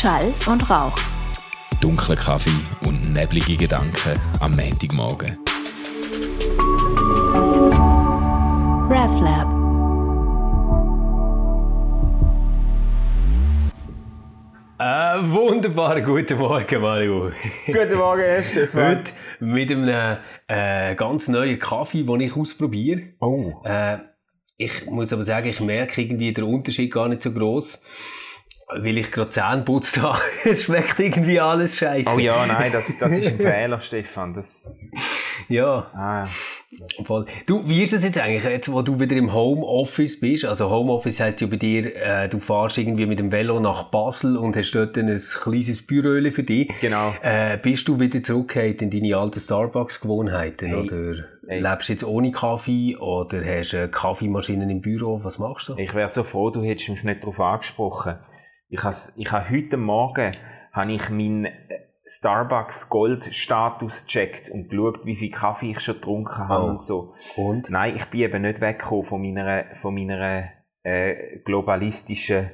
Schall und Rauch. Dunkler Kaffee und neblige Gedanken am Montagmorgen. RevLab. Äh, wunderbar, guten Morgen, Mario. Guten Morgen, Herr Stefan. Heute mit einem äh, ganz neuen Kaffee, den ich ausprobiere. Oh. Äh, ich muss aber sagen, ich merke irgendwie den Unterschied gar nicht so groß, weil ich gerade Zähne putzt habe. es schmeckt irgendwie alles scheiße. Oh ja, nein, das, das ist ein Fehler, Stefan. Das, Ja, ah, voll. Du, wie ist das jetzt eigentlich, jetzt wo du wieder im Homeoffice bist? Also Homeoffice heisst ja bei dir, äh, du fährst irgendwie mit dem Velo nach Basel und hast dort ein kleines Büro für dich. genau. Äh, bist du wieder zurückgekehrt in deine alten Starbucks-Gewohnheiten? Hey. Oder Hey. lebst du jetzt ohne Kaffee? Oder hast du eine Kaffeemaschine im Büro? Was machst du? Ich wäre so froh, du hättest mich nicht darauf angesprochen. Ich habe ich ha heute Morgen habe ich meinen Starbucks Gold Status gecheckt und geschaut, wie viel Kaffee ich schon getrunken habe Oh. und so. Und? Nein, ich bin eben nicht weggekommen von meiner, von meiner äh, globalistischen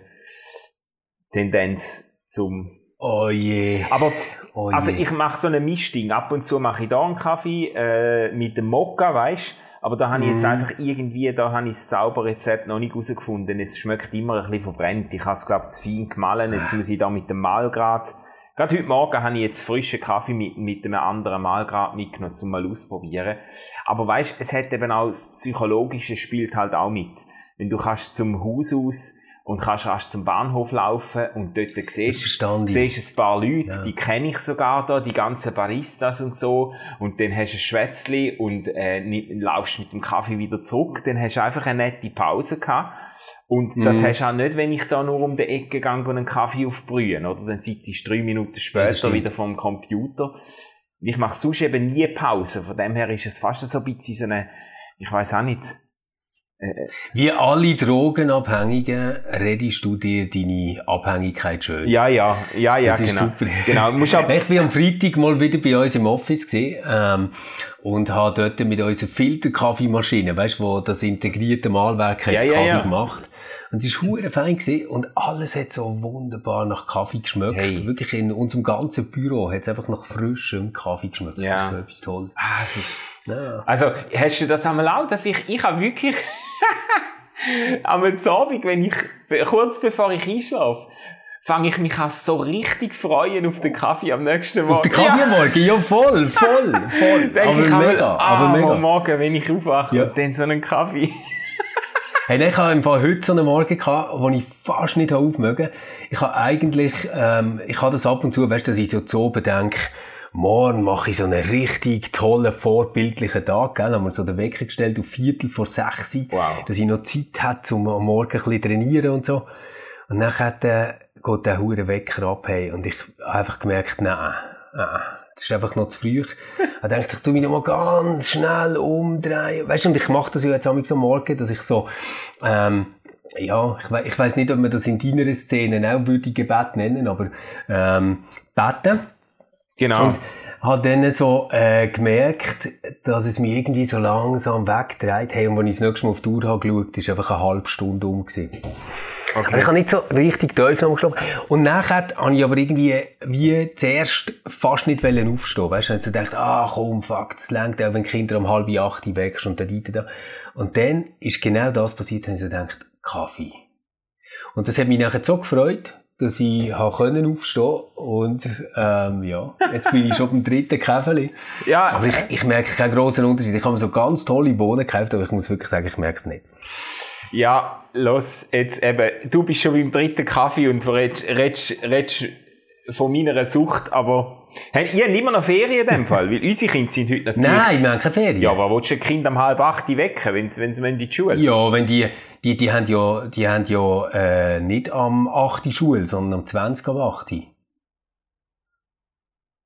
Tendenz zum Oh je. Aber Oh also je. ich mache so eine Mischding. Ab und zu mache ich da einen Kaffee äh, mit dem Mokka, weißt Aber da habe ich jetzt Mhm. einfach irgendwie, da habe ich das Zauberrezept noch nicht herausgefunden. Es schmeckt immer ein bisschen verbrennt. Ich habe es, glaube ich, zu fein gemahlen. Jetzt muss ich da mit dem Mahlgrad... Gerade heute Morgen habe ich jetzt frischen Kaffee mit, mit einem anderen Mahlgrad mitgenommen, zum mal ausprobieren. Aber weißt, es hat eben auch das Psychologische spielt halt auch mit. Wenn du kannst zum Haus aus und kannst rasch zum Bahnhof laufen und dort siehst, ich. siehst ein paar Leute, Ja. die kenne ich sogar da, die ganzen Baristas und so. Und dann hast du ein Schwätzli und äh, laufst mit dem Kaffee wieder zurück. Dann hast du einfach eine nette Pause gehabt. Und das Mhm. hast du auch nicht, wenn ich da nur um die Ecke gegangen und einen Kaffee aufbrühen, oder? Dann sitzt du drei Minuten später wieder vom Computer. Ich mache sonst eben nie Pause. Von dem her ist es fast so ein bisschen so eine, ich weiß auch nicht, Wie alle Drogenabhängigen redest du dir deine Abhängigkeit schön. ja, ja, ja, ja, das ist genau. super. Genau, musst aber, Ich bin am Freitag mal wieder bei uns im Office gesehen ähm, und habe dort mit unserer Filterkaffeemaschine, weißt du, wo das integrierte Mahlwerk hat Ja, ja, Kaffee ja. gemacht. Und es ist hure fein gewesen und alles hat so wunderbar nach Kaffee geschmeckt. Hey. Wirklich in unserem ganzen Büro hat es einfach nach frischem Kaffee geschmeckt. Ja. Das ist so etwas toll. ah, es ist, Ja. Also, hast du das einmal auch, dass ich, ich habe wirklich, am Abend, wenn ich, kurz bevor ich einschlafe, fange ich mich an so richtig freuen auf den Kaffee am nächsten Morgen. Auf den Kaffee am Morgen, ja voll, voll, voll. Aber ich mega, ah, aber mega. am Morgen, wenn ich aufwache Ja. und dann so einen Kaffee. Hey, ich habe im Fall heute so einen Morgen gehabt, wo ich fast nicht aufmögen. Ich habe eigentlich, ähm, ich habe das ab und zu, weißt du, dass ich so zu oben denke, morgen mache ich so einen richtig tollen, vorbildlichen Tag, gell? Haben wir so den Wecker gestellt auf Viertel vor sechs, Wow. dass ich noch Zeit hatte, um am Morgen ein bisschen trainieren und so. Und dann äh, geht der hure Wecker ab, hey, und ich habe einfach gemerkt, nein, nein, das ist einfach noch zu früh. Ich dachte, ich tu mich noch mal ganz schnell umdrehen. Weißt du, und ich mache das ja jetzt am so Morgen, dass ich so, ähm, ja, ich, we ich weiß nicht, ob man das in deiner Szene auch würde Gebet nennen, aber ähm, beten. Genau. Und habe dann so äh, gemerkt, dass es mich irgendwie so langsam wegdreht. Hey, und als ich das nächste Mal auf die Uhr habe geschaut, ist einfach eine halbe Stunde um. Gewesen. Also ich habe nicht so richtig tief geschlafen. Und nachher habe ich aber irgendwie, wie zuerst fast nicht wollen aufstehen. Weißt du, habe ich gedacht, ah, komm, fuck, das längt auch, wenn Kinder um halb acht weg und dann da. Und dann ist genau das passiert, habe ich so gedacht, Kaffee. Und das hat mich nachher so gefreut, dass ich habe können aufstehen und ähm, ja, jetzt bin ich schon beim dritten Käfeli. ja, Aber ich, ich merke keinen grossen Unterschied. Ich habe mir so ganz tolle Bohnen gekauft, aber ich muss wirklich sagen, ich merke es nicht. ja, los, jetzt eben, du bist schon beim dritten Kaffee und redest, redest, redest von meiner Sucht, aber, hey, ihr habt immer noch Ferien in dem Fall, weil unsere Kinder sind heute natürlich, Nein, wir haben keine Ferien. ja, aber willst du ein Kind um halb acht wecken, wenn sie, wenn sie in die Schule? Ja, wenn die, die, die haben ja, die haben ja, äh, nicht am 8. Schule, sondern am 20. am 8.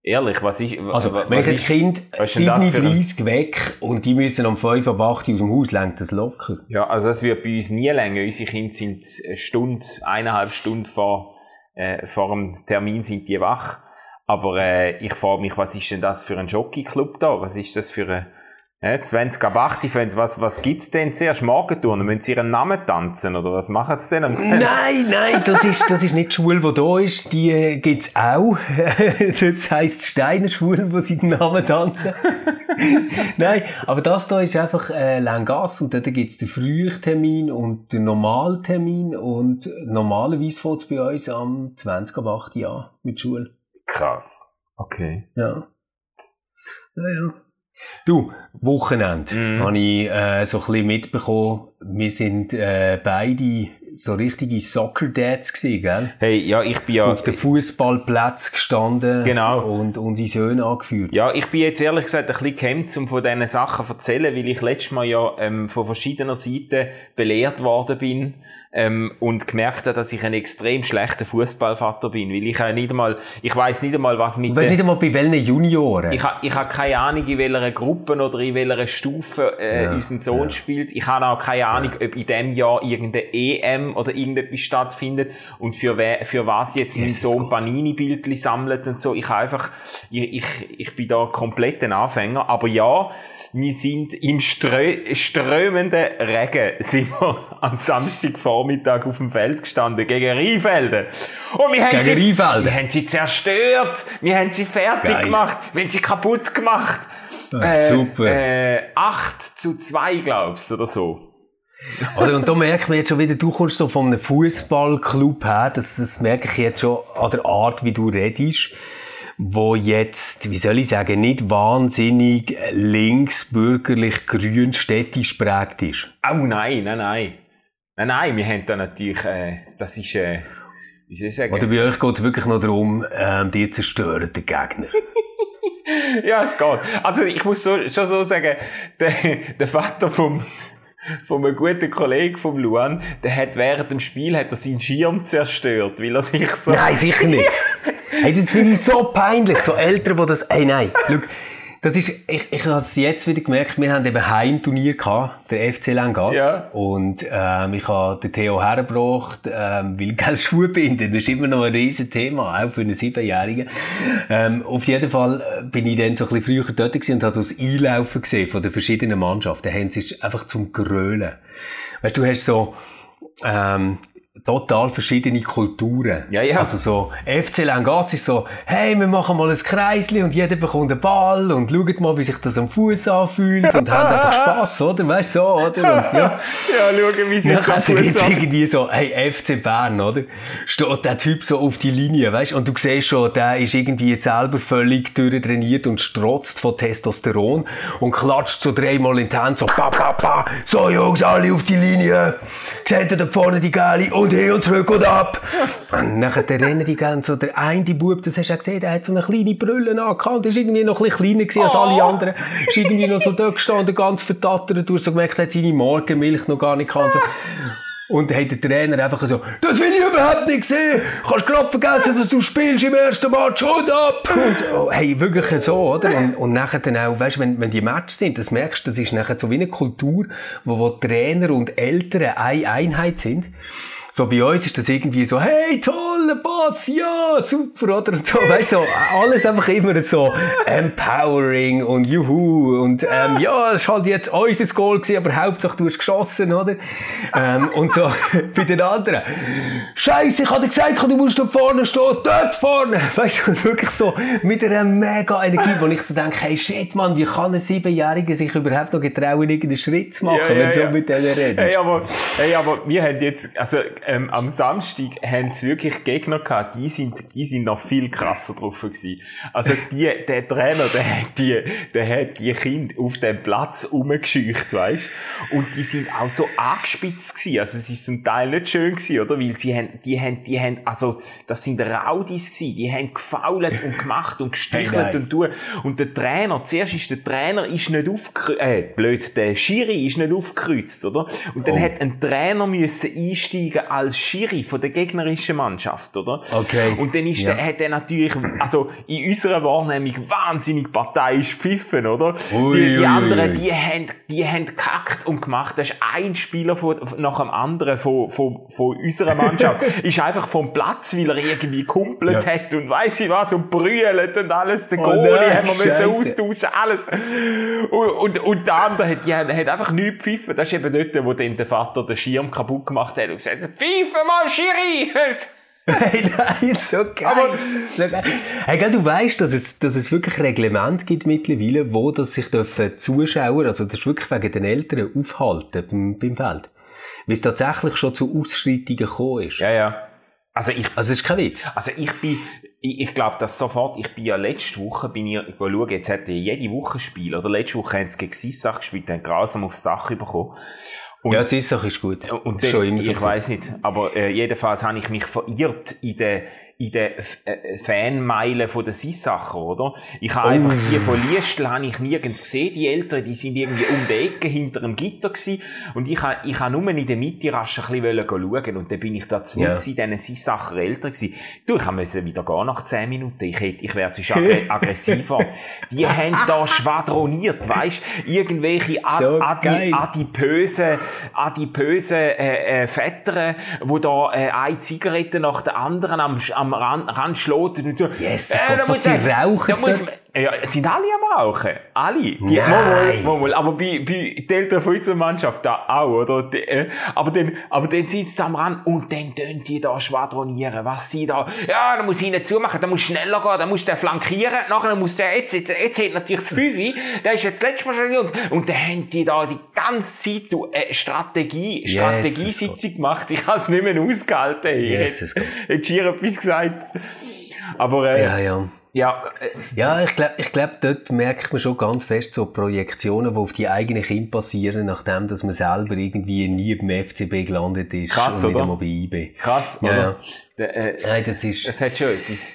Ehrlich, was ist, Also, was wenn ich ist, Kind was ist denn das für ein- 37 weg und die müssen am 5 ab 8 aus dem Haus, lenkt das locker. ja, also das wird bei uns nie länger. Unsere Kinder sind eine Stunde, eineinhalb Stunden vor, äh, vor dem Termin sind die wach. Aber äh, ich frage mich, was ist denn das für ein Jockey-Club da? Was ist das für ein Ja, 20 ab 8, was, was gibt's denn zuerst? Morgenturnen? Müssen sie ihren Namen tanzen? Oder was machen sie denn am 20? Nein, nein, das ist, das ist nicht die Schule, die da ist. Die äh, gibt's auch. das heisst Steiner Schule, wo sie den Namen tanzen. nein, aber das da ist einfach, äh, Langas und dort gibt's den Frühtermin und den Normaltermin und normalerweise fängt's bei uns am 20 ab 8 Jahr mit Schule. Krass. Okay. Ja. Ja, ja. Du, Wochenende, Mhm. habe ich äh, so ein bisschen mitbekommen. Wir sind äh, beide so richtige Soccer-Dads gewesen, gell? Hey, ja, ich bin ja, Auf den Fußballplatz gestanden Genau. und unsere Söhne angeführt. ja, ich bin jetzt ehrlich gesagt ein bisschen gehemmt, um von diesen Sachen zu erzählen, weil ich letztes Mal ja ähm, von verschiedener Seiten belehrt worden bin ähm, und gemerkt habe, dass ich ein extrem schlechter Fußballvater bin, weil ich ja nicht einmal, ich weiß nicht einmal, was mit Du weißt nicht einmal bei welchen Junioren. Ich habe ich ha keine Ahnung, in welcher Gruppe oder in welcher Stufe äh, Ja, unser Sohn ja. spielt. Ich habe auch keine Ahnung, ob in diesem Jahr irgendeine EM oder irgendetwas stattfindet und für, wer, für was jetzt mein Sohn. Panini-Bildchen sammelt und so. Ich einfach, ich, ich, ich bin da komplett ein Anfänger. Aber ja, wir sind im strö strömenden Regen sind wir am Samstagvormittag auf dem Feld gestanden gegen Rheinfelden. Und wir haben Gegen sie, wir haben sie zerstört. Wir haben sie fertig Geil. gemacht. Wir haben sie kaputt gemacht. Ah, super. Äh, 8 zu 2, glaubst oder so. Oder? Und da merkt man jetzt schon wieder, du kommst so von einem Fußballclub her, das, das merke ich jetzt schon an der Art, wie du redest, wo jetzt, wie soll ich sagen, nicht wahnsinnig links, bürgerlich, grün, städtisch prägt ist. Oh nein, nein, nein. Nein, nein, wir haben da natürlich, äh, das ist, äh, wie soll ich sagen? Oder bei euch geht es wirklich noch darum, ähm, die zerstören den Gegner. Ja, es geht. Also ich muss so, schon so sagen, der, der Vater vom, von einem guten Kollegen vom Luan, der hat während dem Spiel hat er seinen Schirm zerstört, weil er sich so... Nein, sicher nicht. Hey, das finde ich so peinlich. So Eltern, die das, hey, nein. Schau, das ist, ich, ich habe es jetzt wieder gemerkt, wir haben eben Heimturnier gehabt, der FC Langas. Ja. Und, ähm, ich habe den Theo hergebracht, ähm, weil, gell, Schuhe binden, das ist immer noch ein riesen Thema, auch für einen Siebenjährigen. Ähm, auf jeden Fall äh, bin ich dann so ein bisschen früher dort und habe so das Einlaufen gesehen von den verschiedenen Mannschaften. Da haben sie einfach zum Grölen. Weißt du, du hast so, ähm, total verschiedene Kulturen. Ja, ja. Also so, FC Langas ist so, hey, wir machen mal ein Kreisli und jeder bekommt einen Ball und schaut mal, wie sich das am Fuß anfühlt und haben einfach Spass, oder? Weißt du, so, oder? Und, ja. Ja, schauen, wie sich so hat er jetzt Fuß irgendwie so, hey, FC Bern, oder? Steht der Typ so auf die Linie, weißt Und du siehst schon, der ist irgendwie selber völlig durchtrainiert und strotzt von Testosteron und klatscht so dreimal in die Hände, so, pa, pa, pa. So, Jungs, alle auf die Linie. Seht ihr da vorne die Geile und hin und zurück und ab. Und nachher rennen die ganz so, der eine Bub, das hast du ja gesehen, der hat so eine kleine Brille angehabt, der ist irgendwie noch ein bisschen kleiner gewesen als alle anderen. Ist irgendwie noch so dort gestanden, ganz vertattert, du hast so gemerkt, er hat seine Morgenmilch noch gar nicht gehabt. und So. Und hat der Trainer einfach so, das will ich überhaupt nicht sehen. Kannst gerade vergessen, dass du spielst im ersten Match und ab. Und, oh, hey, wirklich so, oder? Und, und nachher dann auch, weißt du, wenn, wenn die Matches sind, das merkst du, das ist nachher so wie eine Kultur, wo, wo Trainer und Eltern eine Einheit sind. So bei uns ist das irgendwie so, hey, toller Pass, ja, super, oder? Und so, weißt du, so, alles einfach immer so empowering und juhu und ähm, ja, es ist halt jetzt unser Goal gewesen, aber Hauptsache du hast geschossen, oder? Ähm, und so bei den anderen, Scheiße, ich hatte gesagt, du musst da vorne stehen, dort vorne, weißt du, wirklich so mit einer mega Energie, wo ich so denke, hey, shit, Mann, wie kann ein Siebenjähriger sich überhaupt noch getrauen, irgendeinen Schritt zu machen, wenn so mit denen reden? Hey, aber, hey, aber wir haben jetzt, also ähm, am Samstag haben sie wirklich Gegner gehabt, die sind, die sind noch viel krasser drauf gewesen. Also die, der Trainer, der hat die, der hat die Kinder auf dem Platz rumgescheucht, weißt? Und die sind auch so angespitzt gewesen. Also es ist zum Teil nicht schön gewesen, oder? Weil sie haben, die haben, die haben, also das sind Raudis gewesen, die haben gefault und gemacht und gestichelt Hey, und tun. Und der Trainer, zuerst ist der Trainer ist nicht aufgekreuzt, äh, blöd, der Schiri ist nicht aufgekreuzt, oder? Und dann Oh. hat ein Trainer müssen einsteigen als Schiri von der gegnerischen Mannschaft, oder? Okay. Und dann ist Ja. der, hat er natürlich, also in unserer Wahrnehmung wahnsinnig parteiisch pfiffen, oder? Ui, die die anderen, die haben, die haben gekackt und gemacht. Da ist ein Spieler von, nach dem anderen andere von, von, von unserer Mannschaft ist einfach vom Platz, weil er irgendwie kumpelt ja. hat und weiss ich was und brüllt und alles. Der oh, Goalie haben wir müssen austauschen, alles. Und, und, und der andere hat, ja, hat einfach nichts gepfiffen. Das ist eben dort, wo dann der Vater den Schirm kaputt gemacht hat und gesagt, pfeife mal, Schiri! Hey, nein, so geil. Aber, hey, gell, du weißt, dass es, dass es wirklich Reglement gibt mittlerweile, wo das sich dürfen Zuschauer, also das ist wirklich wegen den Eltern aufhalten beim, beim Feld. Weil es tatsächlich schon zu Ausschreitungen gekommen ist. Ja, ja. Also ich, also es ist kein Witz. Also ich bin, ich, ich glaube das sofort, ich bin ja letzte Woche, bin ich, ich schauen, jetzt hätte jede Woche Spiel, oder letzte Woche haben sie gegen Sissach gespielt, haben grausam aufs Dach bekommen. Und, ja, Sissach ist gut. Und schon immer ich weiß nicht, aber äh, jedenfalls habe ich mich verirrt in der in den äh, Fanmeilen von der Sissacher, oder? Ich habe oh. einfach die von Liestl habe ich nirgends gesehen. Die Eltern, die sind irgendwie um die Ecke hinter dem Gitter gewesen. Und ich habe, ich habe nur in der Mitte rasch ein bisschen schauen und dann bin ich da ja. in diesen Sissacher Eltern gewesen. Du, ich musste wieder gehen nach zehn Minuten. Ich hätte, ich wäre sonst aggressiver. die haben da schwadroniert, weißt? Irgendwelche ad, so adi, adipöse, adipöse, äh, äh, Väter, wo da, äh, eine Zigarette nach der anderen am, am am Rand, Rand schloten und so. Yes, äh, da muss rauchen. Da muss ja, sind alle am Rauchen? Alle? Die, Nein. Mal, mal, aber bei, bei den Eltern von unserer Mannschaft da auch, oder? Die, äh, aber dann, aber dann sind sie am Rand und dann tun die da schwadronieren, was sie da, ja, da muss ich ihnen zumachen, da muss schneller gehen, da muss der flankieren, nachher muss der, jetzt, jetzt, jetzt hat natürlich das Fünfi, der ist jetzt letztes Mal schon und dann haben die da die ganze Zeit du, äh, Strategie, Strategiesitzung gemacht, ich habe es nicht mehr ausgehalten, yes, ich hätte, hätte schier etwas gesagt. Aber, äh, ja, ja. Ja, äh, ja ich glaube, ich glaub, dort merkt man schon ganz fest so Projektionen, die auf die eigenen Kinder passieren, nachdem dass man selber irgendwie nie beim FCB gelandet ist Krass, und nicht einmal bei IB. Krass, ja, oder? Ja. Äh, Nein, das ist... Es hat schon etwas.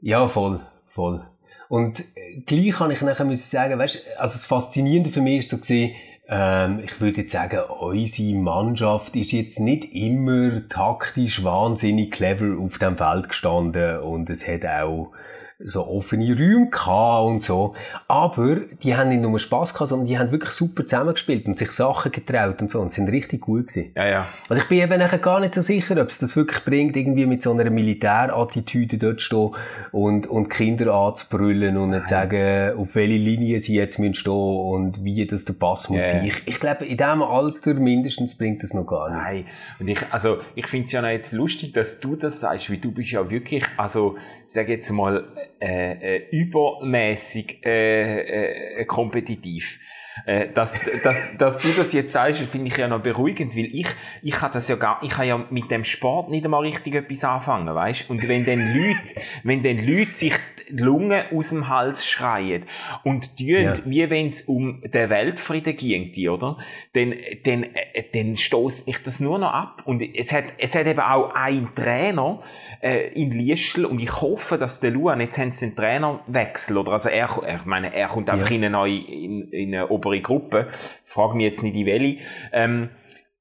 Ja, voll, voll. Und äh, gleich kann ich nachher müssen sagen, weißt, also das Faszinierende für mich ist so gesehen, ähm, ich würde jetzt sagen, unsere Mannschaft ist jetzt nicht immer taktisch wahnsinnig clever auf dem Feld gestanden und es hat auch so offene Räume gehabt und so. Aber die haben nicht nur Spass gehabt, sondern die haben wirklich super zusammengespielt und sich Sachen getraut und so und sind richtig gut gewesen. Ja, ja. Also ich bin eben nachher gar nicht so sicher, ob es das wirklich bringt, irgendwie mit so einer Militärattitüde dort stehen und, und Kinder anzubrüllen und nicht sagen, auf welche Linie sie jetzt müssen stehen und wie das der Pass muss sein. Ich, ich glaube, in diesem Alter mindestens bringt das noch gar nicht. Nein. Und ich, also, ich finde es ja noch jetzt lustig, dass du das sagst, weil du bist ja wirklich, also, sag jetzt mal, äh, äh, übermäßig äh, äh, kompetitiv. Äh, dass, dass, dass du das jetzt sagst, finde ich ja noch beruhigend, weil ich, ich habe das ja gar, ich habe ja mit dem Sport nicht einmal richtig etwas anfangen, weißt? Und wenn dann Leute, wenn dann Leute sich die Lungen aus dem Hals schreien und tun, ja. wie wenn es um den Weltfrieden ginge, oder? Dann, dann, äh, dann stoßt mich das nur noch ab. Und es hat, es hat eben auch ein Trainer, äh, in Liestl und ich hoffe, dass der Luan, jetzt haben sie den Trainerwechsel, oder also er, ich meine, er kommt einfach ja. in eine neue, in, in eine obere Gruppe, frage mich jetzt nicht in welche, ähm,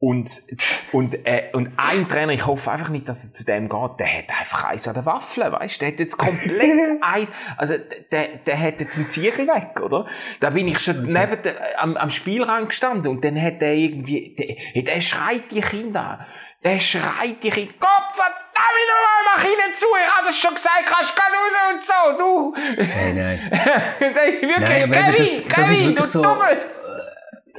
und, und, äh, und ein Trainer, ich hoffe einfach nicht, dass er zu dem geht, der hat einfach eins an der Waffel, weißt du? Der hat jetzt komplett ein, also, der, der hat jetzt einen Ziegel weg, oder? Da bin ich schon neben der, am, am Spielrand gestanden und dann hat der irgendwie, der, der schreit die Kinder an. Der schreit dich in den Kopf, verdammt nochmal, mach ihnen zu, ich hab das schon gesagt, kannst du raus und so, du. Nein, nein. wirklich, nein, Kevin, das, das Kevin, du so, Dummel.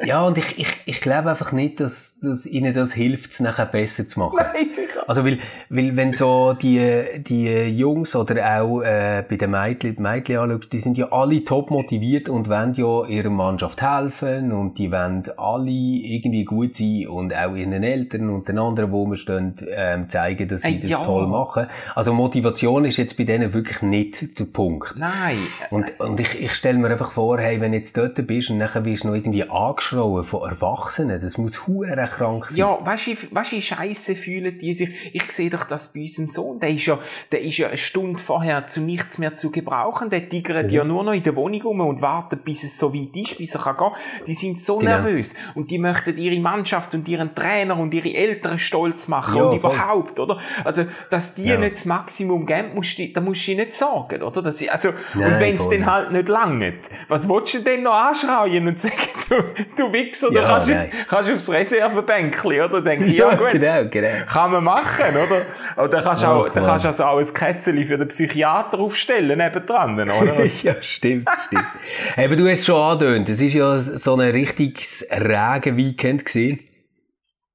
Ja, und ich, ich, ich glaube einfach nicht, dass, dass ihnen das hilft, es nachher besser zu machen. Nein, sicher. Also, weil, weil wenn so die, die Jungs oder auch äh, bei den Mädchen, die Mädchen anschaust, die sind ja alle top motiviert und wollen ja ihrer Mannschaft helfen und die wollen alle irgendwie gut sein und auch ihren Eltern und den anderen, wo wir stehen, ähm, zeigen, dass sie äh, das ja. toll machen. Also Motivation ist jetzt bei denen wirklich nicht der Punkt. Nein. Und, und ich, ich stelle mir einfach vor, hey, wenn du jetzt dort bist und nachher wirst du noch irgendwie angeschaut, Aufschrauen von Erwachsenen, das muss hure krank sein. Ja, weißt du, weißt du, Scheiße fühlen die sich. Ich sehe doch das bei unserem Sohn, der ist ja, der ist ja eine Stunde vorher zu nichts mehr zu gebrauchen, der tigert mhm. ja nur noch in der Wohnung rum und wartet, bis es so weit ist, bis er kann gehen. Die sind so genau. nervös und die möchten ihre Mannschaft und ihren Trainer und ihre Eltern stolz machen ja, und überhaupt, oder? Also, dass die ja. nicht das Maximum geben, musst du, da musst du nicht sagen, oder? Dass sie, also, Nein, und wenn es dann halt nicht langt, was willst du denn noch anschreien und sagen, du, du Wichser, ja, du kannst, nein. kannst aufs Reservebänkchen, oder? Denke ich, ja, ja, gut. Genau, genau. Kann man machen, oder? Oder kannst du auch, dann kannst du also auch ein Kessel für den Psychiater aufstellen, nebendran, oder? ja, stimmt, stimmt. Eben, du hast es schon angedeutet, es war ja so ein richtiges Regen-Weekend gewesen.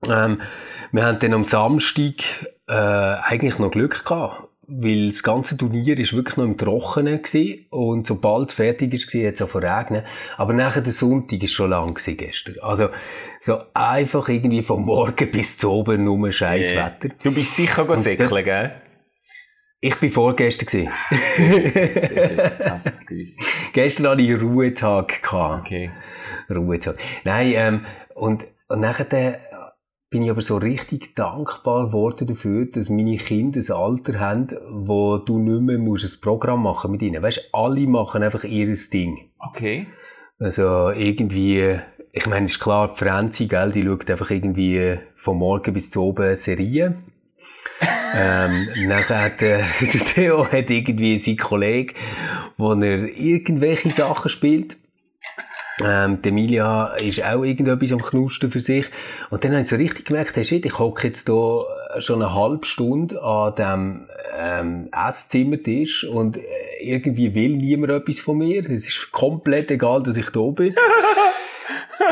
Ähm, wir haben dann am Samstag, äh, eigentlich noch Glück gehabt weil das ganze Turnier ist wirklich noch im Trockenen gewesen und sobald es fertig ist, war, hat es auch verregnet. Aber nachher der Sonntag ist schon lang gewesen gestern. Also, so einfach irgendwie vom Morgen bis zu oben nur scheiß yeah. Wetter. Du bist sicher go säckeln, gell? Ich bin vorgestern gewesen. Gestern hatte ich Ruhetag gehabt. Okay. Ruhetag. Nein, ähm, und, und nachher bin ich aber so richtig dankbar geworden dafür, dass meine Kinder ein Alter haben, wo du nicht mehr musst ein Programm machen mit ihnen. Weißt, alle machen einfach ihr Ding. Okay. Also irgendwie, ich meine, ist klar, die Franzi, gell, die schaut einfach irgendwie von morgen bis zu oben Serien. ähm, nachher hat äh, der Theo hat irgendwie seinen Kollegen, wo er irgendwelche Sachen spielt. Ähm, die Emilia ist auch irgendetwas am Knusten für sich. Und dann habe ich so richtig gemerkt, hey, shit, ich hocke jetzt hier schon eine halbe Stunde an dem ähm, Esszimmertisch und äh, irgendwie will niemand etwas von mir. Es ist komplett egal, dass ich da bin.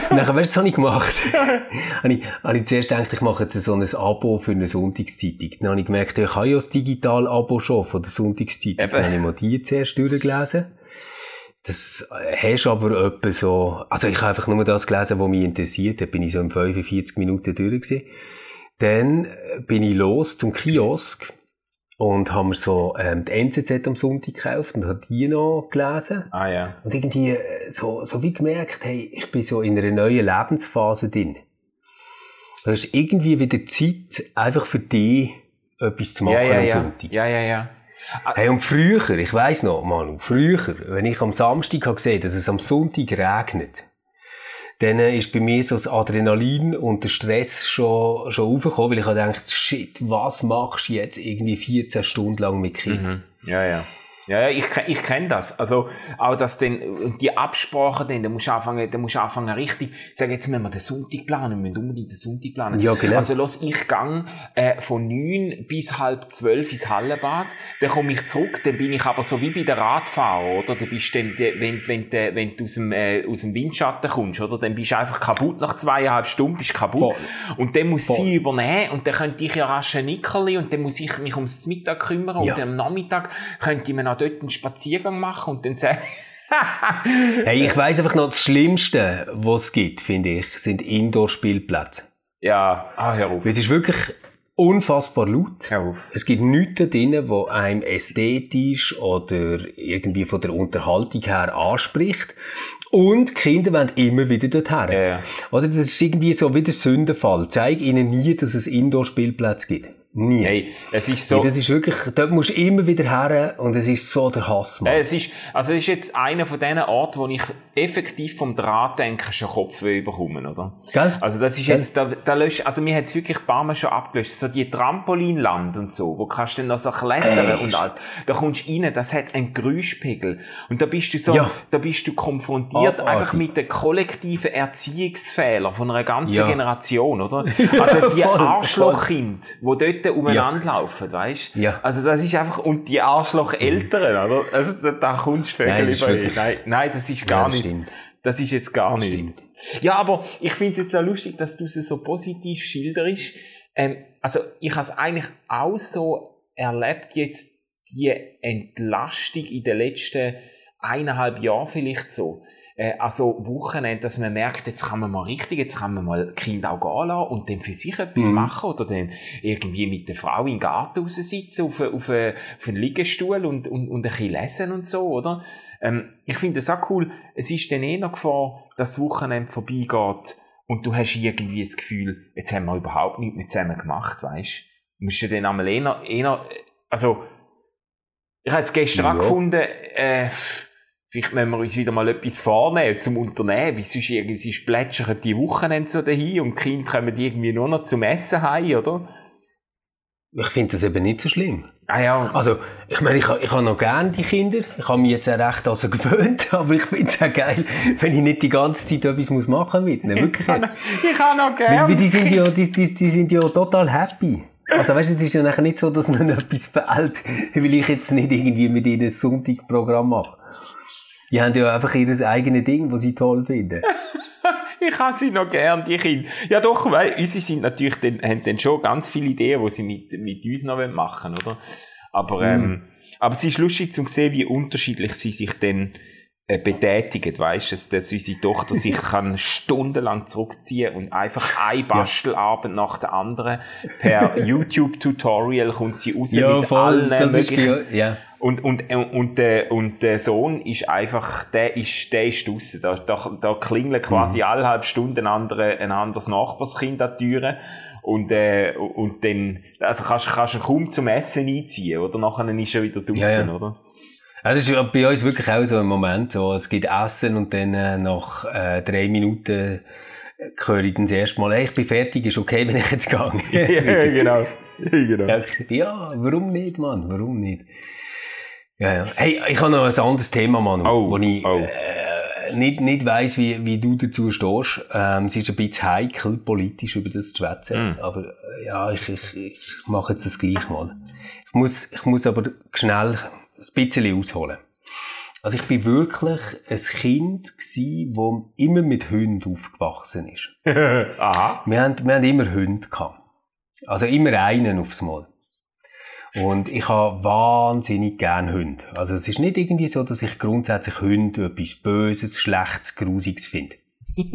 Nachher, weißt du, was habe ich gemacht? habe, ich, habe ich zuerst gedacht, ich mache jetzt so ein Abo für eine Sonntagszeitung. Dann habe ich gemerkt, ich habe ja das Digital-Abo schon von der Sonntagszeitung. Eben. Dann habe ich mal die zuerst durchgelesen. Das hast aber etwa so, also ich habe einfach nur das gelesen, was mich interessiert, da bin ich so in 45 Minuten durch gewesen. Dann bin ich los zum Kiosk und haben mir so ähm, die NZZ am Sonntag gekauft und habe die noch gelesen. Ah ja. Und irgendwie äh, so, so wie gemerkt, hey, ich bin so in einer neuen Lebensphase drin. Du hast irgendwie wieder Zeit, einfach für dich etwas zu machen ja, ja, am ja. Sonntag. Ja, ja, ja. Hey, und früher, ich weiss noch, Manu, früher, wenn ich am Samstag habe gesehen, dass es am Sonntag regnet, dann ist bei mir so das Adrenalin und der Stress schon, schon aufgekommen, weil ich habe gedacht, shit, was machst du jetzt irgendwie 14 Stunden lang mit Kind? Mhm. Ja, ja. Ja, ich, ich kenne das. Also, auch das denn, die Absprache dann, da musst du anfangen, da musst du anfangen richtig, sag jetzt müssen wir den Sonntag planen, wir müssen unbedingt den Sonntag planen. Ja, genau. Also, los, ich gang, äh, von neun bis halb zwölf ins Hallenbad, dann komme ich zurück, dann bin ich aber so wie bei der Radfahrer, oder? Da bist du dann, wenn, wenn, wenn, wenn du aus dem, äh, aus dem Windschatten kommst, oder? Dann bist du einfach kaputt nach zweieinhalb Stunden, bist kaputt. Voll. Und dann muss Voll. sie übernehmen, und dann könnte ich ja rasch ein Nickerli, und dann muss ich mich ums Mittag kümmern, ja. und am Nachmittag könnte ich mir noch auch dort einen Spaziergang machen und dann sagen, hey, ich weiss einfach noch, das Schlimmste, was es gibt, finde ich, sind Indoor-Spielplätze. Ja, ah, hör auf. Es ist wirklich unfassbar laut. Hör auf. Es gibt nichts da drin, was einem ästhetisch oder irgendwie von der Unterhaltung her anspricht. Und die Kinder wollen immer wieder dorthin. Ja, ja. Oder das ist irgendwie so wie der Sündenfall. Zeig ihnen nie, dass es Indoor-Spielplätze gibt. Nie. Hey, es ist so. Das ist wirklich, dort musst du immer wieder her und es ist so der Hass, Mann. Es ist, also es ist jetzt einer von diesen Orten, wo ich effektiv vom Drahtdenken schon Kopfweh bekomme, oder? Gell? Also das ist Gell? jetzt, da, da löscht, also mir hat es wirklich ein paar Mal schon abgelöscht. So die Trampolinland und so, wo kannst du dann noch so klettern Echt? und alles. Da kommst du rein, das hat einen Geräuschpegel. Und da bist du so, ja. da bist du konfrontiert oh, einfach mit den kollektiven Erziehungsfehlern von einer ganzen ja. Generation, oder? Also die Arschlochkind, wo dort Leute umeinander ja. laufen, weißt Ja. Also das ist einfach, und die Arschloch-Eltern, oder? Also da, da kommst du Vögel nein, wirklich... nein, nein, das ist gar ja, das nicht. Stimmt. Das ist jetzt gar nicht. Stimmt. Ja, aber ich finde es jetzt auch lustig, dass du es so positiv schilderst. Ähm, also ich habe es eigentlich auch so erlebt, jetzt die Entlastung in den letzten eineinhalb Jahren vielleicht so äh, also Wochenende, dass man merkt, jetzt kann man mal richtig, jetzt kann man mal Kind auch gehen lassen und dann für sich etwas mhm. machen oder dann irgendwie mit der Frau im Garten raussitzen auf, auf, auf einen Liegestuhl und, und, und ein bisschen lesen und so, oder? Ähm, ich finde das auch cool. Es ist dann eh noch Gefahr, dass das Wochenende vorbeigeht und du hast irgendwie das Gefühl, jetzt haben wir überhaupt nichts mehr zusammen gemacht, weißt du? musst du dann einmal eher, eher, also, ich habe jetzt gestern ja. auch gefunden, äh, Vielleicht müssen wir uns wieder mal etwas vornehmen zum Unternehmen, weil sonst irgendwie plätschern die Wochenende so dahin und die Kinder kommen irgendwie nur noch zum Essen heim, oder? Ich finde das eben nicht so schlimm. Ah ja. Also, ich meine, ich, ich habe noch gerne die Kinder. Ich habe mich jetzt auch recht also gewöhnt, aber ich finde es auch geil, wenn ich nicht die ganze Zeit etwas muss machen muss mit ihnen. Wirklich. Ich habe noch gerne. Weil die sind ja, die, die, die sind ja total happy. Also weißt du, es ist ja nachher nicht so, dass ihnen etwas fehlt, weil ich jetzt nicht irgendwie mit ihnen ein Sonntagprogramm mache. Die haben ja einfach ihr eigenes Ding, das sie toll finden. ich habe sie noch gern, die Kinder. Ja doch, weil unsere sind natürlich dann, haben dann schon ganz viele Ideen, die sie mit, mit uns noch machen oder? Aber, mm. ähm, aber es ist lustig zu sehen, wie unterschiedlich sie sich dann äh, betätigen, weißt du, dass unsere Tochter sich kann stundenlang zurückziehen und einfach ein Bastelabend ja. nach der anderen per YouTube-Tutorial kommt sie raus ja, mit voll, allen möglichen. ja. Und, und, und, der, und der Sohn ist einfach, der ist, der ist draussen. Da, da, da klingeln quasi mhm. alle halbe Stunde ein, andere, ein anderes Nachbarskind an die Türen. Und, äh, und dann, also kannst, kannst du kaum zum Essen einziehen, oder? Nachher ist er wieder draussen, ja, ja. oder? Ja, das ist bei uns wirklich auch so ein Moment, so, es gibt Essen und dann äh, nach äh, drei Minuten höre ich dann das erste Mal, hey, ich bin fertig, ist okay, wenn ich jetzt gehe. ja, genau. genau. Ja, warum nicht, Mann, warum nicht? Ja, ja. Hey, ich habe noch ein anderes Thema, Manu, oh, wo ich oh. äh, nicht, nicht weiss, wie, wie du dazu stehst. Ähm, es ist ein bisschen heikel, politisch über das zu schwätzen, mm. aber äh, ja, ich, ich, ich mache jetzt das gleich mal. Ich muss, ich muss aber schnell ein bisschen ausholen. Also ich bin wirklich ein Kind gsi, wo immer mit Hunden aufgewachsen ist. Aha. Wir haben, wir haben immer Hunde gehabt. Also immer einen aufs Mal. Und ich habe wahnsinnig gern Hunde. Also es ist nicht irgendwie so, dass ich grundsätzlich Hunde etwas Böses, Schlechtes, Grusiges finde.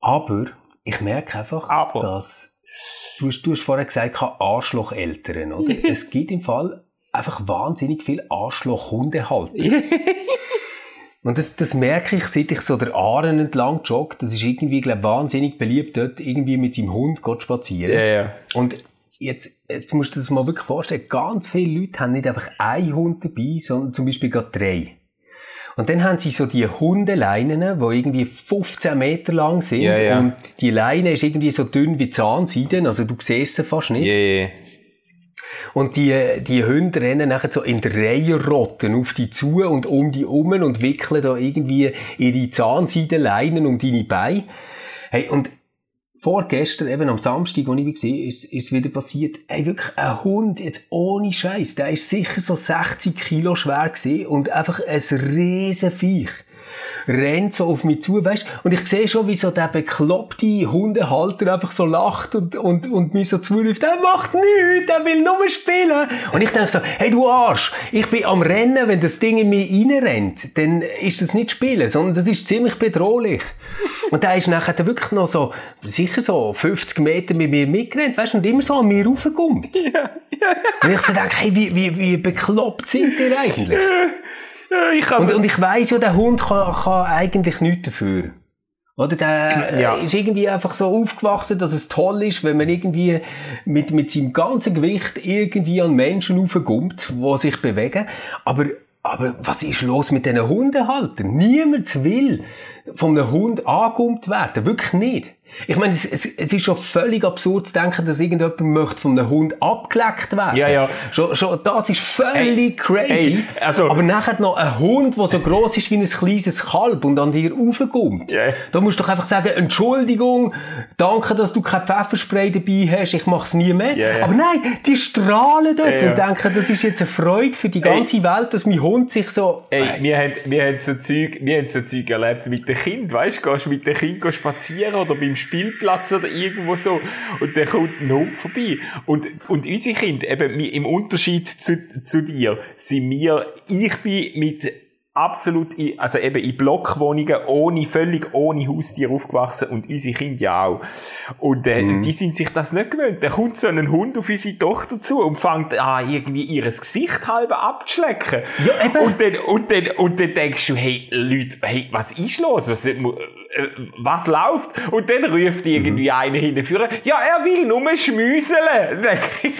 Aber ich merke einfach, Aber. dass du, hast, du hast vorher gesagt, Arschlocheltern, oder? es gibt im Fall einfach wahnsinnig viel Arschloch-Hundehalter. Und das, das merke ich, seit ich so der Aaren entlang jogge. Das ist irgendwie, glaube wahnsinnig beliebt, dort irgendwie mit seinem Hund Gott spazieren. Ja, ja. Und jetzt, jetzt musst du dir das mal wirklich vorstellen, ganz viele Leute haben nicht einfach einen Hund dabei, sondern zum Beispiel gerade drei. Und dann haben sie so die Hundeleinen, die irgendwie 15 Meter lang sind. Ja, ja. Und die Leine ist irgendwie so dünn wie Zahnseiden, also du siehst sie fast nicht. Ja. Und die, die Hunde rennen nachher so in der Reihe rotten auf die zu und um die um und wickeln da irgendwie ihre Zahnseidenleinen um deine Beine. Hey, und vorgestern, eben am Samstag, als ich war, ist, ist wieder passiert. Hey, wirklich ein Hund, jetzt ohne Scheiß, der ist sicher so 60 Kilo schwer gewesen und einfach ein riesen Viech rennt so auf mich zu, weißt Und ich sehe schon, wie so der bekloppte Hundehalter einfach so lacht und, und, und mich so zuruft, der macht nichts, der will nur spielen. Und ich denke so, hey du Arsch, ich bin am Rennen, wenn das Ding in mich reinrennt, dann ist das nicht Spielen, sondern das ist ziemlich bedrohlich. Und der ist nachher wirklich noch so, sicher so 50 Meter mit mir mitgerannt, weißt und immer so an mir raufgekommt. Ja, ja. Und ich so denke, hey, wie, wie, wie bekloppt sind ihr eigentlich? Ich und, und ich weiss ja, der Hund kann, kann eigentlich nichts dafür. Oder der ja. ist irgendwie einfach so aufgewachsen, dass es toll ist, wenn man irgendwie mit, mit seinem ganzen Gewicht irgendwie an Menschen aufkommt, die sich bewegen. Aber, aber was ist los mit diesen Hundehaltern? Niemand will von einem Hund angummt werden. Wirklich nicht. Ich meine, es, es, es, ist schon völlig absurd zu denken, dass irgendjemand möchte von einem Hund abgeleckt werden. Ja, ja. Schon, schon, das ist völlig hey, crazy. Hey, also, Aber nachher noch ein Hund, der so groß ist wie ein kleines Kalb und an dir raufkommt. Yeah. Da musst du doch einfach sagen, Entschuldigung, danke, dass du kein Pfefferspray dabei hast, ich mach's nie mehr. Yeah, yeah. Aber nein, die strahlen dort und denken, das ist jetzt eine Freude für die ganze Welt, dass mein Hund sich so... Ey, wir haben, wir haben so Zeug, wir haben so Zeug erlebt mit dem Kind, weißt du, gehst mit dem Kind spazieren oder beim Spielplatz oder irgendwo so. Und dann kommt Hund vorbei. Und, und unsere Kinder, eben im Unterschied zu, zu dir, sind wir, ich bin mit absolut, in, also eben in Blockwohnungen ohne, völlig ohne Haustier aufgewachsen und unsere Kinder ja auch. Und äh, mhm. die sind sich das nicht gewöhnt. Da kommt so ein Hund auf unsere Tochter zu und fängt an, irgendwie ihr Gesicht halb abzuschlecken. Ja, eben. Und dann, und dann, und dann denkst du, hey, Leute, hey, was ist los? Was, äh, was läuft? Und dann ruft irgendwie mhm. einer hinterführen, ja, er will nur schmüseln.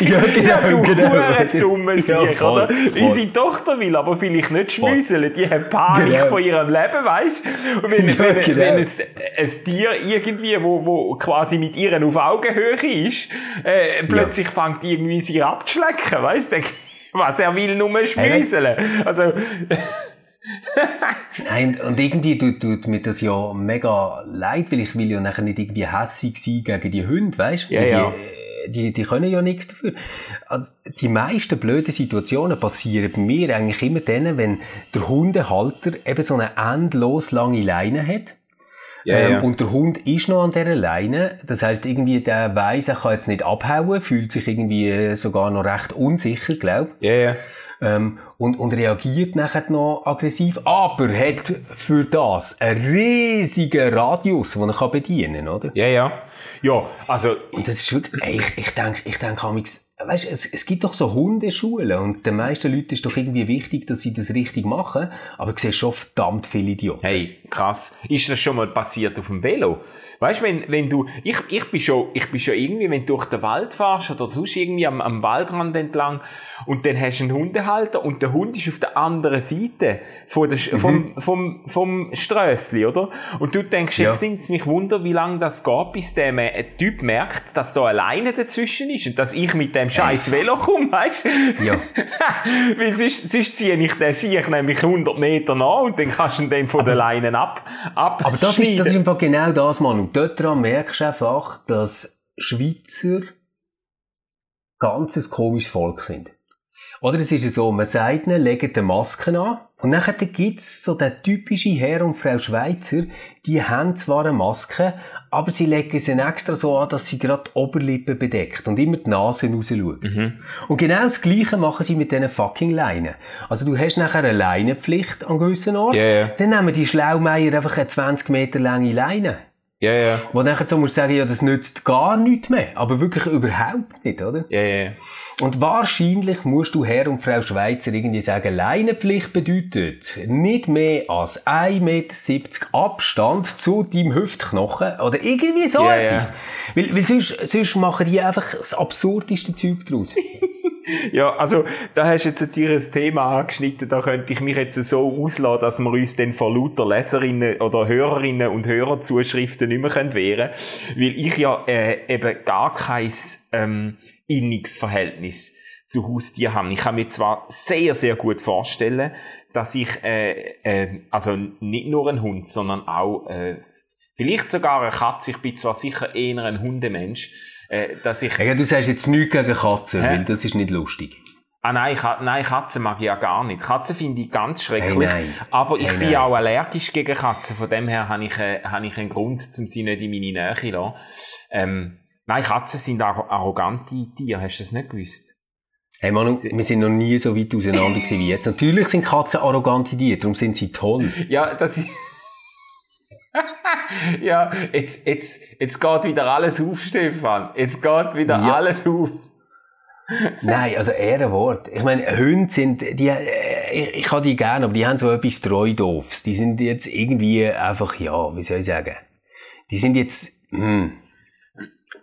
ja, genau, ja, du genau, dumme ja, Sieg, oder? Voll. Unsere Tochter will aber vielleicht nicht schmüseln. Die haben Panik Genau. von ihrem Leben, weißt Und wenn, Ja, wenn, genau. wenn es ein Tier irgendwie, wo, wo quasi mit ihren auf Augenhöhe ist, äh, plötzlich fängt irgendwie sie abzuschlecken, weißt du? Was er will, nur schmüseln. Also, Nein, und irgendwie tut, tut mir das ja mega leid, weil ich will ja nachher nicht irgendwie hässig sein gegen die Hunde, weißt Ja, die, ja. Die, die können ja nichts dafür. Also, die meisten blöden Situationen passieren bei mir eigentlich immer dann, wenn der Hundehalter eben so eine endlos lange Leine hat. Ja, ähm, ja. Und der Hund ist noch an dieser Leine. Das heißt, irgendwie der weiss, er kann jetzt nicht abhauen, fühlt sich irgendwie äh, sogar noch recht unsicher, glaub. ja, ja. Ähm, und, und reagiert nachher noch aggressiv, aber hat für das einen riesigen Radius, den er bedienen kann, oder? Ja, ja. Ja, also, Und das ist wirklich, ey, ich, ich denke, ich denke, weißt, es, es gibt doch so Hundeschulen und den meisten Leuten ist doch irgendwie wichtig, dass sie das richtig machen, aber du siehst schon verdammt viele Idioten. Hey, krass. Ist das schon mal passiert auf dem Velo? Weißt du, wenn, wenn du, ich, ich bin schon, ich bin schon irgendwie, wenn du durch den Wald fährst oder sonst irgendwie am, am Waldrand entlang und dann hast du einen Hundehalter und der Hund ist auf der anderen Seite von der, Sch- vom, vom, vom Strössli, oder? Und du denkst, Ja. jetzt nimmt es mich Wunder, wie lange das geht, bis der Typ merkt, dass da alleine dazwischen ist und dass ich mit dem scheiß Velo komme, weißt du? Ja. Weil sonst, sonst ziehe ich den Sieg nämlich 100 Meter nach und dann kannst du ihn dann von der Leine ab, ab Aber das ist, das ist einfach genau das, Mann. Und dort dran merkst du einfach, dass Schweizer ganzes komisches Volk sind. Oder es ist ja so, man sagt ihnen, legt eine Maske an. Und nachher gibt's so den typischen Herr und Frau Schweizer, die haben zwar eine Maske, aber sie legen sie extra so an, dass sie gerade die Oberlippe bedeckt und immer die Nase rausschaut. Mhm. Und genau das Gleiche machen sie mit diesen fucking Leinen. Also du hast nachher eine Leinenpflicht an gewissen Orten. Ja, ja. Dann nehmen die Schlaumeier einfach eine 20 Meter lange Leine. Ja, ja. Wo nachher so musst du sagen, ja, das nützt gar nichts mehr. Aber wirklich überhaupt nicht, oder? Ja, ja. Und wahrscheinlich musst du Herr und Frau Schweizer irgendwie sagen, Leinenpflicht bedeutet nicht mehr als 1,70 Meter Abstand zu deinem Hüftknochen oder irgendwie so etwas. Weil, weil sonst, sonst machen die einfach das absurdeste Zeug draus. Ja, also, da hast du jetzt natürlich ein Thema angeschnitten, da könnte ich mich jetzt so auslassen, dass wir uns dann vor lauter Leserinnen oder Hörerinnen und Hörerzuschriften nicht mehr können wehren weil ich ja äh, eben gar kein ähm, inniges Verhältnis zu Haustieren habe. Ich kann mir zwar sehr, sehr gut vorstellen, dass ich, äh, äh, also nicht nur ein Hund, sondern auch äh, vielleicht sogar eine Katze, ich bin zwar sicher eher ein Hundemensch, äh, dass ich Ja, du sagst jetzt nichts gegen Katzen, Hä? weil das ist nicht lustig. Ah nein, Ka nein, Katzen mag ich ja gar nicht. Katzen finde ich ganz schrecklich. Hey, aber ich Hey, bin nein. auch allergisch gegen Katzen. Von dem her habe ich, äh, habe ich einen Grund, um sie nicht in meine Nähe zu lassen. Ähm, nein, Katzen sind arro- arrogante Tiere. Hast du das nicht gewusst? Hey Manu, wir sind noch nie so weit auseinander wie jetzt. Natürlich sind Katzen arrogante Tiere, darum sind sie toll. Ja, das ist... ja, jetzt, jetzt, jetzt geht wieder alles auf, Stefan. Jetzt geht wieder Ja. alles auf. Nein, also Ehrenwort. Ich meine, Hunde sind, die, äh, ich, ich habe die gerne, aber die haben so etwas Treudoofs. Die sind jetzt irgendwie einfach, ja, wie soll ich sagen? Die sind jetzt, hm.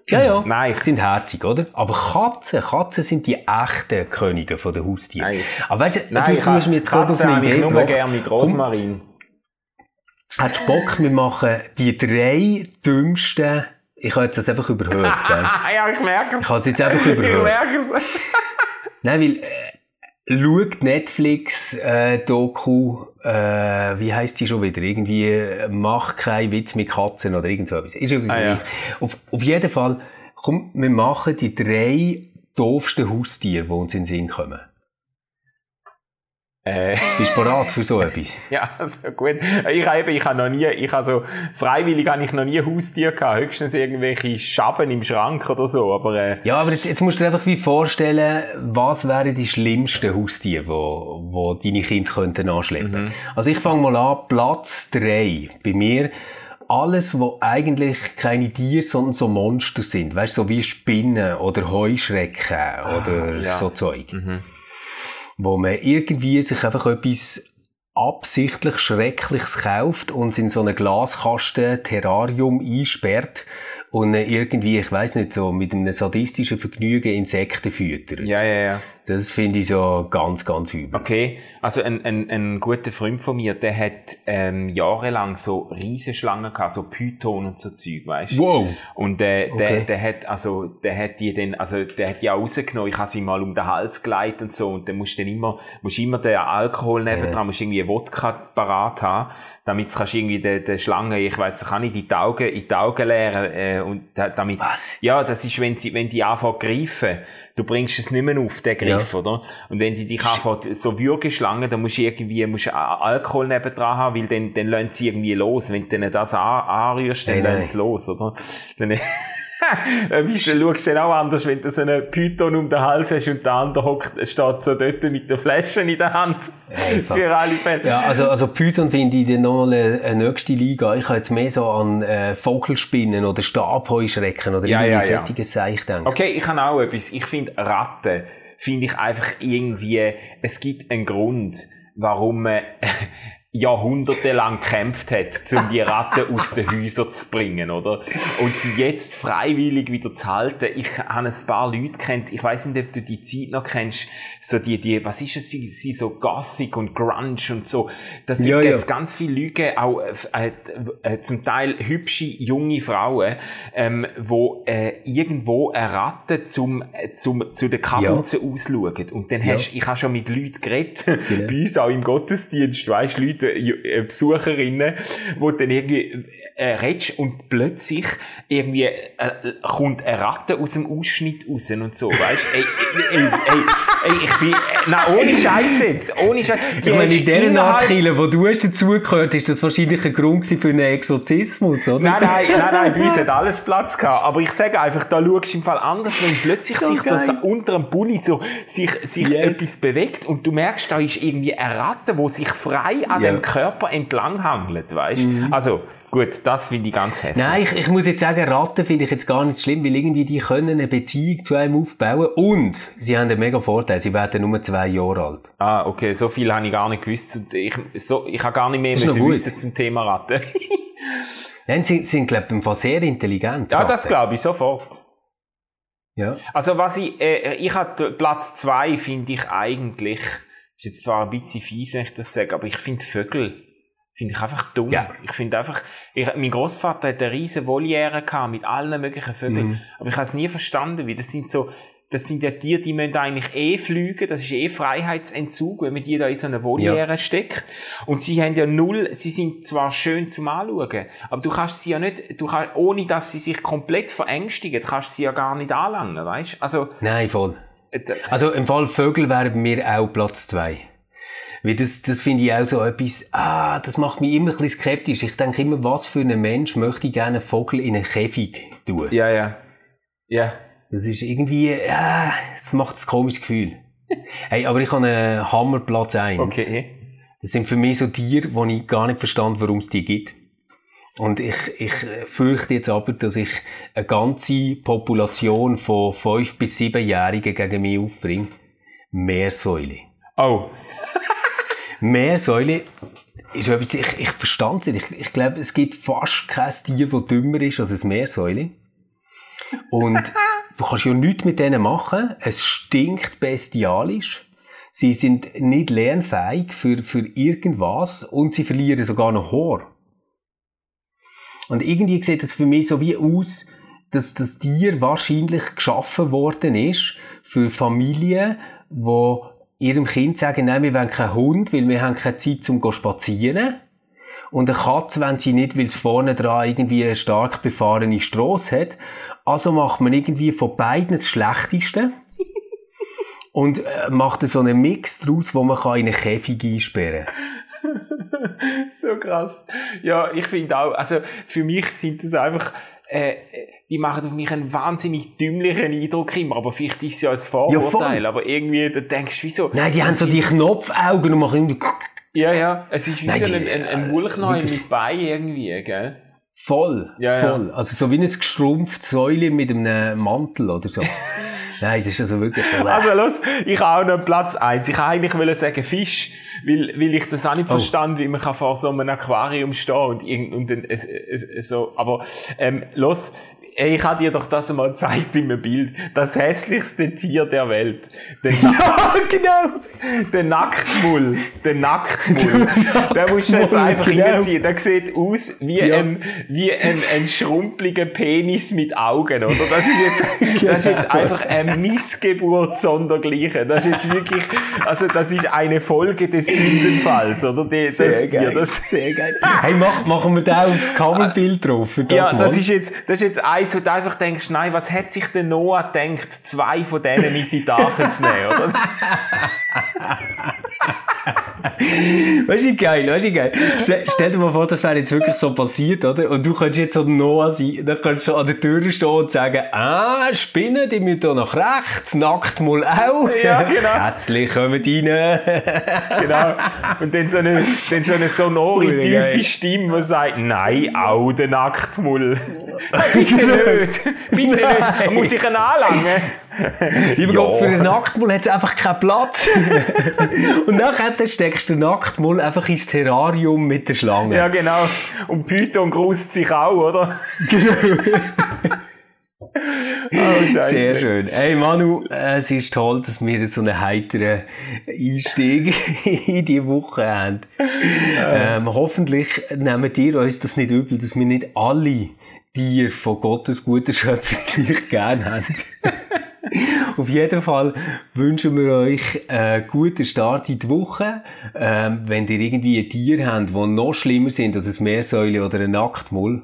Ja, ja. Nein. Die sind herzig, oder? Aber Katzen, Katzen sind die echten Könige von den Haustieren. Nein. Aber weißt du, Nein, du, hast mir jetzt gerade auf Katzen eine habe ich Idee nur gerne mit Rosmarin. Hättest du Bock, wir machen die drei dümmsten, ich habe jetzt das einfach überhört, gell? ja, ich merke es. Ich habe es jetzt einfach Ich überhört. merke es. Nein, weil, äh, schaut Netflix, äh, Doku, äh, wie heisst die schon wieder? Irgendwie, äh, mach keinen Witz mit Katzen oder irgend so etwas. Ist irgendwie Ah, ja. auf, auf jeden Fall, komm, wir machen die drei doofsten Haustiere, die uns in den Sinn kommen. Äh, Bist du bereit für so etwas? ja, also gut. Ich habe eben, ich habe noch nie, ich habe so, freiwillig habe ich noch nie Haustier gehabt. Höchstens irgendwelche Schaben im Schrank oder so, aber, äh, Ja, aber jetzt, jetzt musst du dir einfach wie vorstellen, was wären die schlimmsten Haustiere, wo, wo deine Kinder könnten anschleppen. Mhm. Also ich fange mal an, Platz drei bei mir. Alles, wo eigentlich keine Tiere, sondern so Monster sind. Weißt du, so wie Spinnen oder Heuschrecken oder Ah, ja. so Zeug. mhm. Wo man irgendwie sich einfach etwas absichtlich Schreckliches kauft und es in so einen Glaskasten Terrarium einsperrt und irgendwie, ich weiß nicht, so mit einem sadistischen Vergnügen Insekten füttert. ja, ja, ja. Das finde ich so ganz, ganz übel. Okay, also ein, ein, ein guter Freund von mir, der hat ähm, jahrelang so Riesenschlangen gehabt, so Python und so Zeug, weißt du? Wow. Und äh, der, okay. der hat, also, der hat die dann, also, der hat die auch rausgenommen, ich habe sie mal um den Hals geleitet und so, und dann musst du dann immer, musst immer den Alkohol nebendran, ja. musst irgendwie Wodka parat haben, damit kannst du irgendwie den, den Schlange, ich weiss, kann ich in die Augen, in die Augen leeren, äh, und damit, Was? ja, das ist, wenn sie, wenn die anfangen greifen, du bringst es nicht mehr auf, den Griff, ja. oder? Und wenn die dich anfangen, so Würgeschlangen, dann musst du irgendwie, musst Alkohol nebendran haben, weil dann, dann lassen sie irgendwie los. Wenn du denen das an, anrührst, dann hey, lassen sie los, oder? Dann, weißt du, schaust du auch anders, wenn du so einen Python um den Hals hast und der andere hockt, steht so dort mit der Flasche in der Hand. Einfach. Für alle Fälle. Ja, also, also Python finde ich dann nochmal eine, eine nächste Liga. Ich habe jetzt mehr so an äh, Vogelspinnen oder Stabheuschrecken oder ja, irgendwie ja, ja. denken. Okay, ich habe auch etwas. Ich finde Ratten, finde ich einfach irgendwie, es gibt einen Grund, warum man jahrhundertelang gekämpft hat, um die Ratten aus den Häusern zu bringen, oder? Und sie jetzt freiwillig wieder zu halten. Ich habe ein paar Leute kennt, ich weiß nicht, ob du die Zeit noch kennst, so die, die, was ist es, sie, sie so Gothic und Grunge und so. Das sind ja, jetzt ja. ganz viele Leute, auch äh, äh, zum Teil hübsche, junge Frauen, ähm, wo äh, irgendwo eine Ratte zum, äh, zum, zu den Kapuzen ja. ausschauen. Und dann hast, ich habe schon mit Leuten geredet, genau. bei uns auch im Gottesdienst, weißt, Leute, äh, Besucherinnen, wo dann irgendwie äh, redest und plötzlich irgendwie äh, kommt eine Ratte aus dem Ausschnitt raus und so, weißt? Ey, ey, ey, ey, ich bin, äh, nein, ohne Scheiß jetzt, ohne Scheiß. Ich meine, in dieser Nachkille, wo du hast dazugehört, ist das wahrscheinlich ein Grund für einen Exorzismus, oder? Nein, nein, nein, nein, bei uns hat alles Platz gehabt, aber ich sage einfach, da schaust du im Fall anders, wenn plötzlich so sich geil. so unter dem Bulli so, sich, sich yes. etwas bewegt und du merkst, da ist irgendwie eine Ratte, die sich frei an yeah. dem Körper entlang hangelt, weißt? Mhm. Also, Gut, das finde ich ganz hässlich. Nein, ich, ich muss jetzt sagen, Ratten finde ich jetzt gar nicht schlimm, weil irgendwie die können eine Beziehung zu einem aufbauen und sie haben einen mega Vorteil, sie werden nur zwei Jahre alt. Ah, okay, so viel habe ich gar nicht gewusst. Ich, so, ich habe gar nicht mehr müssen wissen zum Thema Ratten. Nein, sie sind, glaube ich, sehr intelligent. Ja, Ratten. das glaube ich sofort. Ja. Also was ich, äh, ich habe Platz zwei finde ich eigentlich, ist jetzt zwar ein bisschen fies, wenn ich das sage, aber ich finde Vögel Finde ich einfach dumm. Ja. Ich finde einfach, ich, mein Großvater hat eine riesen Voliere gehabt mit allen möglichen Vögeln. Mhm. Aber ich habe es nie verstanden, wie das sind so, das sind ja Tiere, die müssen eigentlich eh fliegen, das ist eh Freiheitsentzug, wenn man die da in so eine Voliere ja. steckt. Und sie haben ja null, sie sind zwar schön zum Anschauen, aber du kannst sie ja nicht, du kannst, ohne dass sie sich komplett verängstigen, kannst du sie ja gar nicht anlangen, weißt? Also. Nein, voll. Äh, also im Fall Vögel wären mir auch Platz zwei. Weil das, das finde ich auch so etwas, ah, das macht mich immer ein bisschen skeptisch. Ich denke immer, was für ein Mensch möchte ich gerne einen Vogel in einen Käfig tun? Ja, ja. Ja. Das ist irgendwie, ah, das macht ein komisches Gefühl. hey, aber ich habe einen Hammerplatz 1. Okay. Das sind für mich so Tiere, wo ich gar nicht verstand, warum es die gibt. Und ich, ich fürchte jetzt aber, dass ich eine ganze Population von 5- bis 7-Jährigen gegen mich aufbringe. Meersäule. Oh. Meersäule ist etwas, ich, ich verstand es nicht. Ich, ich glaube, es gibt fast kein Tier, das dümmer ist als ein Meersäule. Und du kannst ja nichts mit denen machen. Es stinkt bestialisch. Sie sind nicht lernfähig für, für irgendwas und sie verlieren sogar noch Haar. Und irgendwie sieht es für mich so wie aus, dass das Tier wahrscheinlich geschaffen worden ist für Familien, wo ihrem Kind sagen, nein, wir wollen keinen Hund, weil wir haben keine Zeit zum spazieren. Und eine Katze, wenn sie nicht, weil es vorne dran irgendwie eine stark befahrene Strasse hat. Also macht man irgendwie von beiden das Schlechteste. und äh, macht so einen Mix daraus, wo man kann in eine Käfig einsperren kann. so krass. Ja, ich finde auch, also für mich sind das einfach äh, die machen auf mich einen wahnsinnig dümmlichen Eindruck immer, aber vielleicht ist es ja ein Vorurteil, ja, aber irgendwie, da denkst du, wieso? Nein, die haben so die Knopfaugen und machen irgendwie... Ja, ja, es ist wie Nein, so ein, ein, ein Wulchneu mit Bein irgendwie, gell? Voll, ja, voll. Ja. Also so wie ein gestrumpftes Säule mit einem Mantel oder so. Nein, das ist also wirklich voll. Also los, ich habe auch noch Platz eins. Ich wollte eigentlich sagen Fisch, weil, weil ich das auch nicht oh. verstand, wie man kann vor so einem Aquarium stehen und, und, und so. Aber ähm, los, ich habe dir doch das einmal gezeigt in einem Bild. Das hässlichste Tier der Welt. Den ja, genau. Der Nacktmull. Der Nacktmull. der musst du jetzt einfach genau. reinziehen. Der sieht aus wie ja. ein, wie ein, ein schrumpeliger Penis mit Augen, oder? Das ist jetzt, das ist jetzt genau. einfach eine Missgeburt sondergleichen. Das ist jetzt wirklich, also das ist eine Folge des Sündenfalls, oder? Die, sehr das geil. Tier, das sehr geil. Hey, mach, machen wir da aufs Coverbild drauf. Das ja, das ist jetzt, das ist jetzt eins, wo du einfach denkst, nein, was hat sich der Noah gedacht, zwei von denen mit in die Dachen zu nehmen, oder? weißt du, geil, weißt du, geil. Stell, dir mal vor, das wäre jetzt wirklich so passiert, oder? Und du könntest jetzt so Noah sein, dann könntest du an der Tür stehen und sagen, ah, Spinnen, die müssen hier nach rechts, nackt mal auch. Ja, genau. Herzlich kommen rein. genau. Und dann so eine, dann so eine sonore, tiefe Stimme, die sagt, nein, auch der Nacktmull. Bitte nicht. Bitte nicht. Muss ich ihn anlangen? Lieber ja. Gott, für einen Nacktmull hat es einfach keinen Platz. und nachher steckst du den Nacktmull einfach ins Terrarium mit der Schlange. Ja, genau. Und Python grust sich auch, oder? Genau. Oh, Sehr schön. Hey Manu, es ist toll, dass wir so einen heiteren Einstieg in die Woche haben. Ähm, hoffentlich nehmen ihr uns das nicht übel, dass wir nicht alle Tiere von Gottes guter Schöpfung gleich gerne haben. Auf jeden Fall wünschen wir euch einen guten Start in die Woche. Ähm, wenn ihr irgendwie ein Tier habt, die noch schlimmer sind als ein Meersäule oder ein Nacktmull,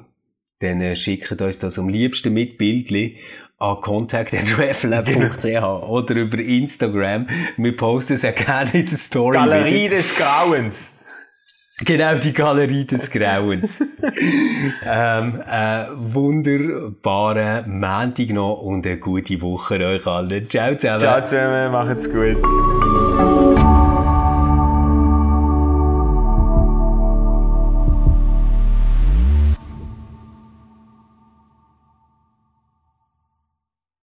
dann äh, schickt uns das am liebsten mit Bildchen an contact.reflab.ch genau. oder über Instagram. Wir posten es auch gerne in der Story. Galerie des Grauens. Genau, die Galerie des Grauens. ähm, äh, wunderbare Montag noch und eine gute Woche euch allen. Ciao zusammen. Ciao zusammen, macht's gut.